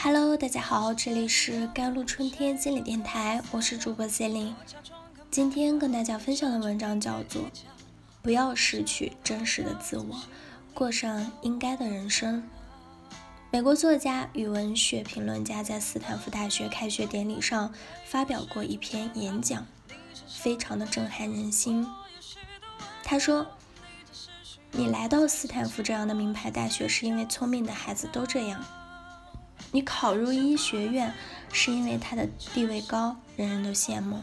Hello，大家好，这里是甘露春天心理电台，我是主播 Celine。今天跟大家分享的文章叫做《不要失去真实的自我，过上应该的人生》。美国作家与文学评论家在斯坦福大学开学典礼上发表过一篇演讲，非常的震撼人心。他说：“你来到斯坦福这样的名牌大学，是因为聪明的孩子都这样。”你考入医学院，是因为它的地位高，人人都羡慕；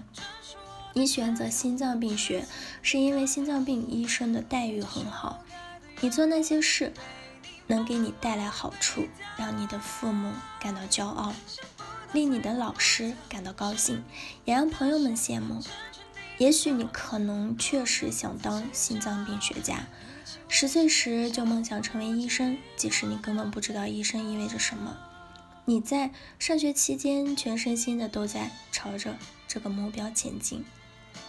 你选择心脏病学，是因为心脏病医生的待遇很好；你做那些事，能给你带来好处，让你的父母感到骄傲，令你的老师感到高兴，也让朋友们羡慕。也许你可能确实想当心脏病学家，十岁时就梦想成为医生，即使你根本不知道医生意味着什么。你在上学期间全身心的都在朝着这个目标前进。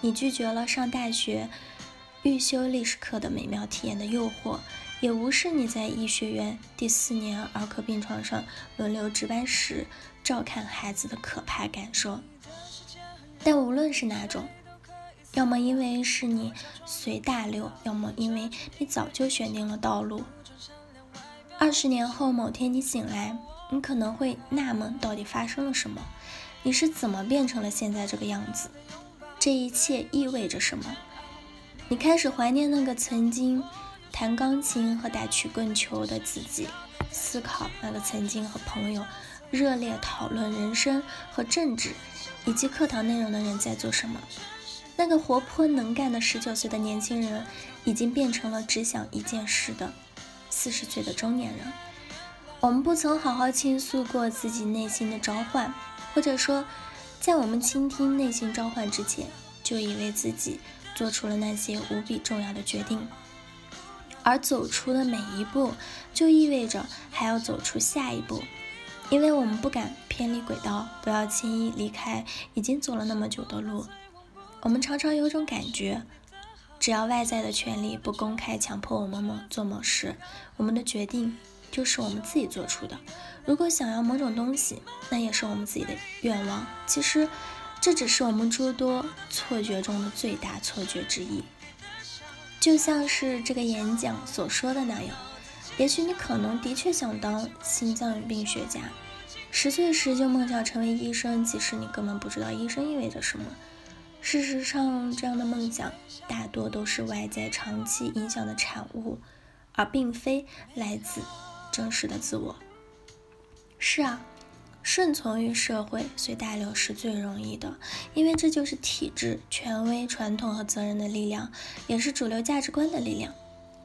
你拒绝了上大学预修历史课的美妙体验的诱惑，也无视你在医学院第四年儿科病床上轮流值班时照看孩子的可怕感受。但无论是哪种，要么因为是你随大流，要么因为你早就选定了道路。二十年后某天你醒来。你可能会纳闷，到底发生了什么？你是怎么变成了现在这个样子？这一切意味着什么？你开始怀念那个曾经弹钢琴和打曲棍球的自己，思考那个曾经和朋友热烈讨论人生和政治以及课堂内容的人在做什么。那个活泼能干的十九岁的年轻人，已经变成了只想一件事的四十岁的中年人。我们不曾好好倾诉过自己内心的召唤，或者说，在我们倾听内心召唤之前，就以为自己做出了那些无比重要的决定。而走出的每一步，就意味着还要走出下一步，因为我们不敢偏离轨道，不要轻易离开已经走了那么久的路。我们常常有种感觉，只要外在的权利不公开强迫我们某做某事，我们的决定。就是我们自己做出的。如果想要某种东西，那也是我们自己的愿望。其实，这只是我们诸多错觉中的最大错觉之一。就像是这个演讲所说的那样，也许你可能的确想当心脏病学家，十岁时就梦想成为医生，其实你根本不知道医生意味着什么。事实上，这样的梦想大多都是外在长期影响的产物，而并非来自。真实的自我是啊，顺从于社会随大流是最容易的，因为这就是体制、权威、传统和责任的力量，也是主流价值观的力量。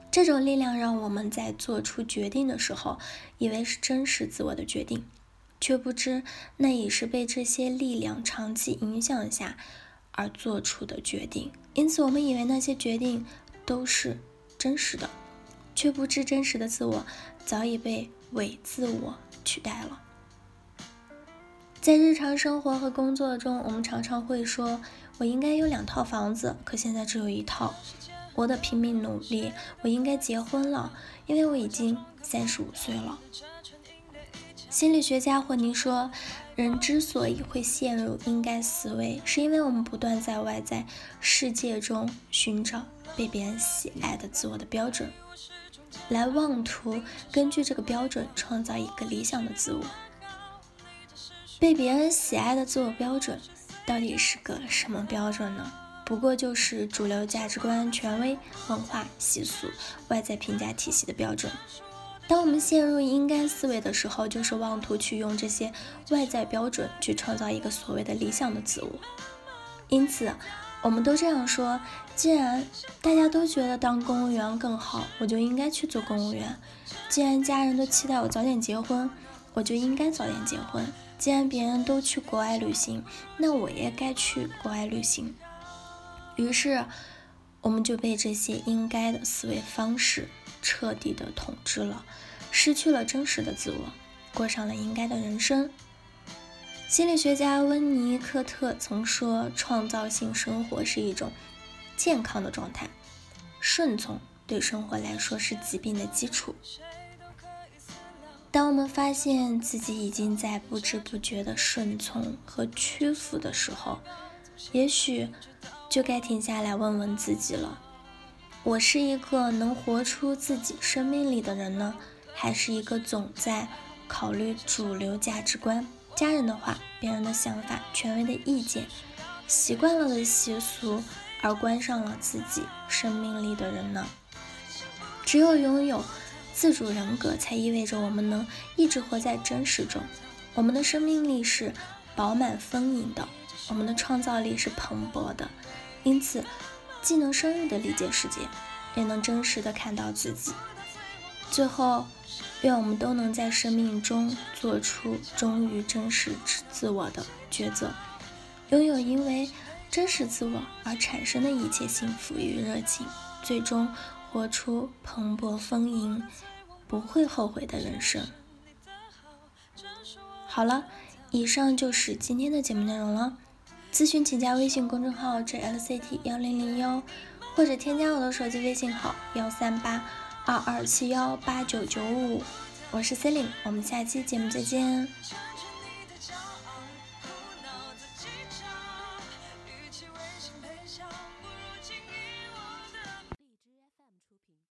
这种力量让我们在做出决定的时候，以为是真实自我的决定，却不知那已是被这些力量长期影响下而做出的决定。因此，我们以为那些决定都是真实的。却不知真实的自我早已被伪自我取代了。在日常生活和工作中，我们常常会说：“我应该有两套房子，可现在只有一套。”我得拼命努力，我应该结婚了，因为我已经三十五岁了。心理学家霍尼说：“人之所以会陷入应该思维，是因为我们不断在外在世界中寻找被别人喜爱的自我的标准。”来妄图根据这个标准创造一个理想的自我，被别人喜爱的自我标准到底是个什么标准呢？不过就是主流价值观、权威文化、习俗、外在评价体系的标准。当我们陷入应该思维的时候，就是妄图去用这些外在标准去创造一个所谓的理想的自我。因此。我们都这样说，既然大家都觉得当公务员更好，我就应该去做公务员；既然家人都期待我早点结婚，我就应该早点结婚；既然别人都去国外旅行，那我也该去国外旅行。于是，我们就被这些应该的思维方式彻底的统治了，失去了真实的自我，过上了应该的人生。心理学家温尼科特曾说：“创造性生活是一种健康的状态，顺从对生活来说是疾病的基础。”当我们发现自己已经在不知不觉的顺从和屈服的时候，也许就该停下来问问自己了：我是一个能活出自己生命力的人呢，还是一个总在考虑主流价值观、家人的话、别人的想法、权威的意见、习惯了的习俗而关上了自己生命力的人呢？只有拥有。自主人格才意味着我们能一直活在真实中，我们的生命力是饱满丰盈的，我们的创造力是蓬勃的，因此既能深入的理解世界，也能真实的看到自己。最后，愿我们都能在生命中做出忠于真实自我的抉择，拥有因为真实自我而产生的一切幸福与热情，最终。活出蓬勃丰盈、不会后悔的人生。好了，以上就是今天的节目内容了。咨询请加微信公众号 jlct 幺零零幺，或者添加我的手机微信号幺三八二二七幺八九九五。我是 c e l i n e 我们下期节目再见。